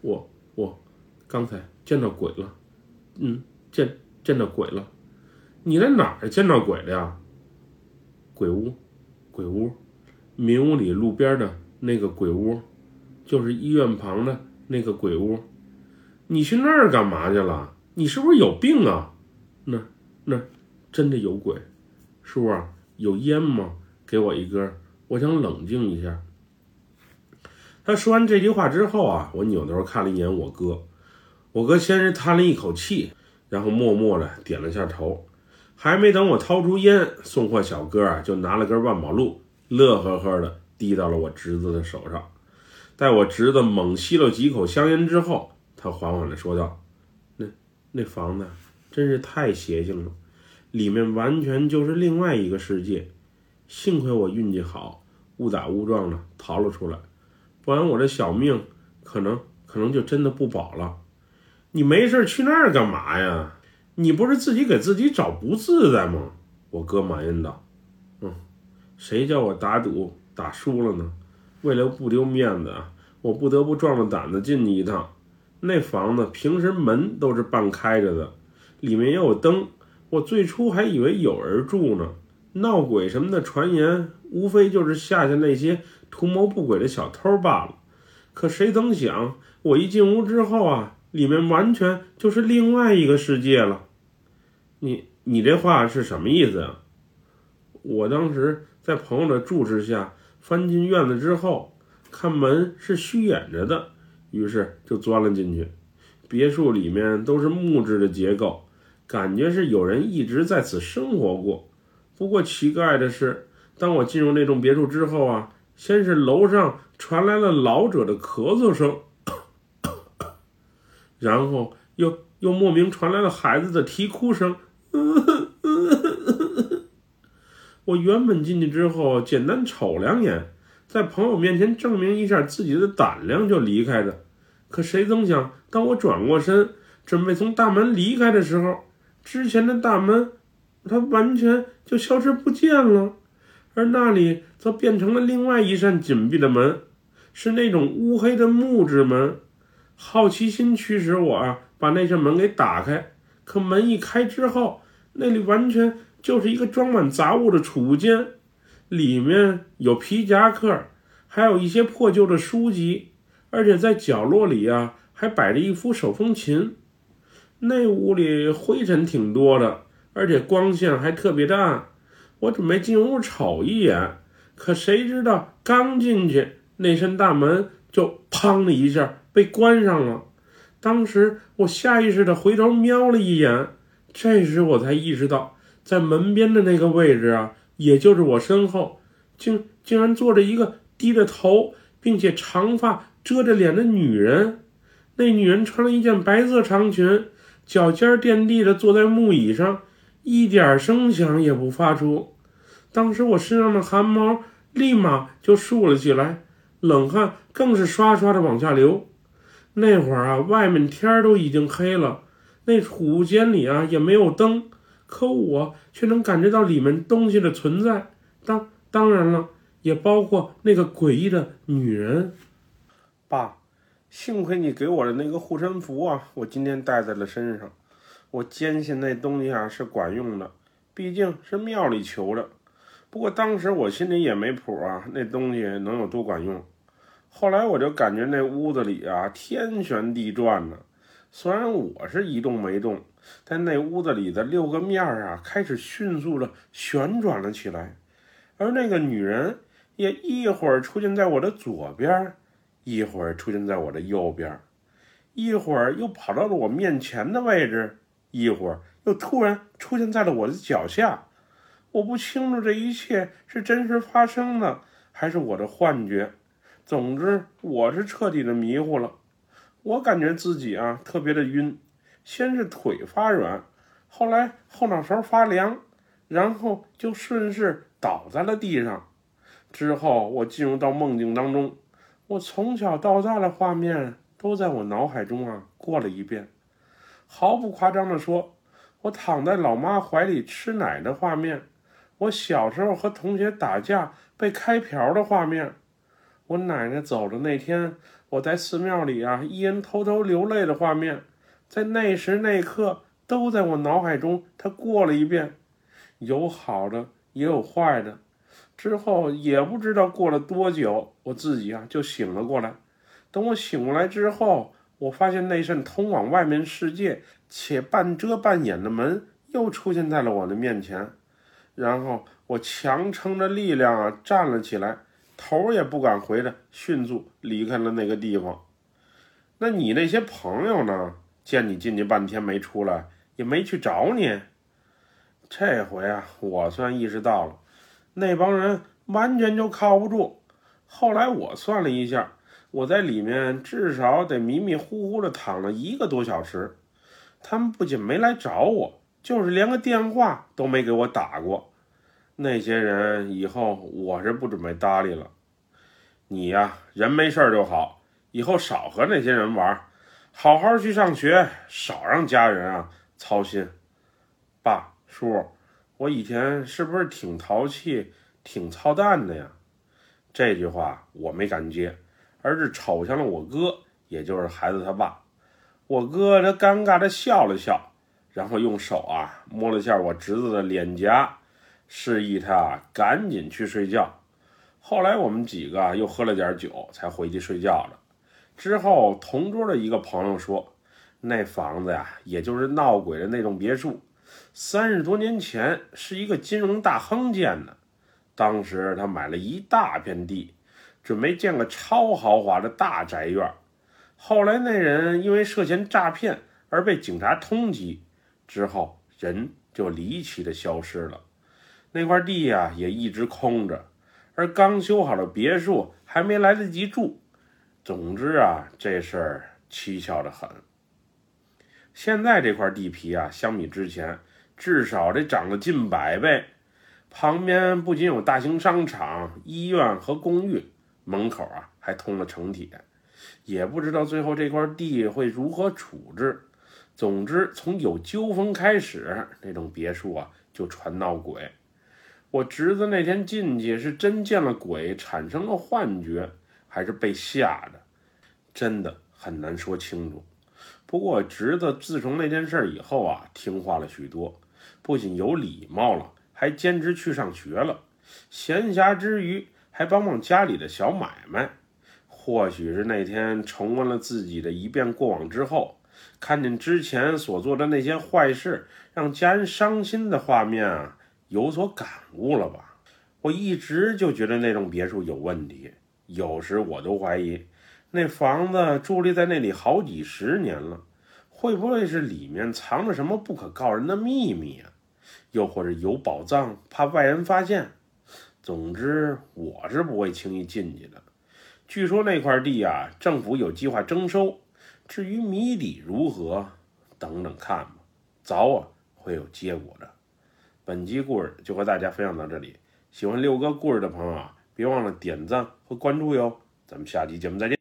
我我刚才见到鬼了，嗯，见见到鬼了。你在哪儿见到鬼了呀？鬼屋，鬼屋，民屋里路边的那个鬼屋，就是医院旁的那个鬼屋。你去那儿干嘛去了？你是不是有病啊？那那真的有鬼，叔啊，有烟吗？给我一根，我想冷静一下。他说完这句话之后啊，我扭头看了一眼我哥，我哥先是叹了一口气，然后默默的点了下头。还没等我掏出烟，送货小哥啊就拿了根万宝路，乐呵呵的递到了我侄子的手上。待我侄子猛吸了几口香烟之后，他缓缓的说道：“那那房子真是太邪性了，里面完全就是另外一个世界。幸亏我运气好，误打误撞的逃了出来。”不然我这小命可能可能就真的不保了。你没事去那儿干嘛呀？你不是自己给自己找不自在吗？我哥埋怨道。嗯，谁叫我打赌打输了呢？为了不丢面子啊，我不得不壮着胆子进去一趟。那房子平时门都是半开着的，里面也有灯。我最初还以为有人住呢。闹鬼什么的传言，无非就是吓吓那些图谋不轨的小偷罢了。可谁曾想，我一进屋之后啊，里面完全就是另外一个世界了。你你这话是什么意思啊？我当时在朋友的注视下翻进院子之后，看门是虚掩着的，于是就钻了进去。别墅里面都是木质的结构，感觉是有人一直在此生活过。不过奇怪的是，当我进入那栋别墅之后啊，先是楼上传来了老者的咳嗽声，然后又又莫名传来了孩子的啼哭声。我原本进去之后简单瞅两眼，在朋友面前证明一下自己的胆量就离开的，可谁曾想，当我转过身准备从大门离开的时候，之前的大门。它完全就消失不见了，而那里则变成了另外一扇紧闭的门，是那种乌黑的木质门。好奇心驱使我啊，把那扇门给打开。可门一开之后，那里完全就是一个装满杂物的储物间，里面有皮夹克，还有一些破旧的书籍，而且在角落里啊，还摆着一副手风琴。那屋里灰尘挺多的。而且光线还特别的暗，我准备进屋瞅一眼，可谁知道刚进去，那扇大门就砰的一下被关上了。当时我下意识的回头瞄了一眼，这时我才意识到，在门边的那个位置啊，也就是我身后，竟竟然坐着一个低着头并且长发遮着脸的女人。那女人穿了一件白色长裙，脚尖垫地的坐在木椅上。一点声响也不发出，当时我身上的汗毛立马就竖了起来，冷汗更是刷刷的往下流。那会儿啊，外面天都已经黑了，那储物间里啊也没有灯，可我却能感觉到里面东西的存在。当当然了，也包括那个诡异的女人。爸，幸亏你给我的那个护身符啊，我今天带在了身上。我坚信那东西啊是管用的，毕竟是庙里求的。不过当时我心里也没谱啊，那东西能有多管用？后来我就感觉那屋子里啊天旋地转的，虽然我是一动没动，但那屋子里的六个面儿啊开始迅速的旋转了起来，而那个女人也一会儿出现在我的左边，一会儿出现在我的右边，一会儿又跑到了我面前的位置。一会儿又突然出现在了我的脚下，我不清楚这一切是真实发生的还是我的幻觉。总之，我是彻底的迷糊了。我感觉自己啊特别的晕，先是腿发软，后来后脑勺发凉，然后就顺势倒在了地上。之后我进入到梦境当中，我从小到大的画面都在我脑海中啊过了一遍。毫不夸张地说，我躺在老妈怀里吃奶的画面，我小时候和同学打架被开瓢的画面，我奶奶走的那天，我在寺庙里啊，一人偷偷流泪的画面，在那时那刻都在我脑海中，他过了一遍，有好的也有坏的。之后也不知道过了多久，我自己啊就醒了过来。等我醒过来之后，我发现那扇通往外面世界且半遮半掩的门又出现在了我的面前。然后我强撑着力量啊站了起来。头也不敢回的，迅速离开了那个地方。那你那些朋友呢？见你进去半天没出来，也没去找你。这回啊，我算意识到了，那帮人完全就靠不住。后来我算了一下，我在里面至少得迷迷糊糊的躺了一个多小时。他们不仅没来找我，就是连个电话都没给我打过。那些人以后我是不准备搭理了。你呀，人没事就好，以后少和那些人玩，好好去上学，少让家人啊操心。爸叔，我以前是不是挺淘气、挺操蛋的呀？这句话我没敢接，而是瞅向了我哥，也就是孩子他爸。我哥他尴尬的笑了笑，然后用手啊摸了下我侄子的脸颊。示意他赶紧去睡觉。后来我们几个又喝了点酒，才回去睡觉了。之后，同桌的一个朋友说，那房子呀，也就是闹鬼的那栋别墅，三十多年前是一个金融大亨建的。当时他买了一大片地，准备建个超豪华的大宅院。后来那人因为涉嫌诈骗而被警察通缉，之后人就离奇的消失了。那块地呀也一直空着，而刚修好的别墅还没来得及住。总之啊，这事儿蹊跷的很。现在这块地皮啊，相比之前至少得涨了近百倍。旁边不仅有大型商场、医院和公寓，门口啊还通了城铁。也不知道最后这块地会如何处置。总之，从有纠纷开始，那种别墅啊就传闹鬼。我侄子那天进去是真见了鬼，产生了幻觉，还是被吓的，真的很难说清楚。不过侄子自从那件事以后啊，听话了许多，不仅有礼貌了，还坚持去上学了。闲暇之余还帮帮家里的小买卖。或许是那天重温了自己的一遍过往之后，看见之前所做的那些坏事让家人伤心的画面啊。有所感悟了吧？我一直就觉得那栋别墅有问题，有时我都怀疑，那房子伫立在那里好几十年了，会不会是里面藏着什么不可告人的秘密啊？又或者有宝藏，怕外人发现？总之，我是不会轻易进去的。据说那块地啊，政府有计划征收，至于谜底如何，等等看吧，早晚会有结果的。本期故事就和大家分享到这里，喜欢六哥故事的朋友啊，别忘了点赞和关注哟。咱们下期节目再见。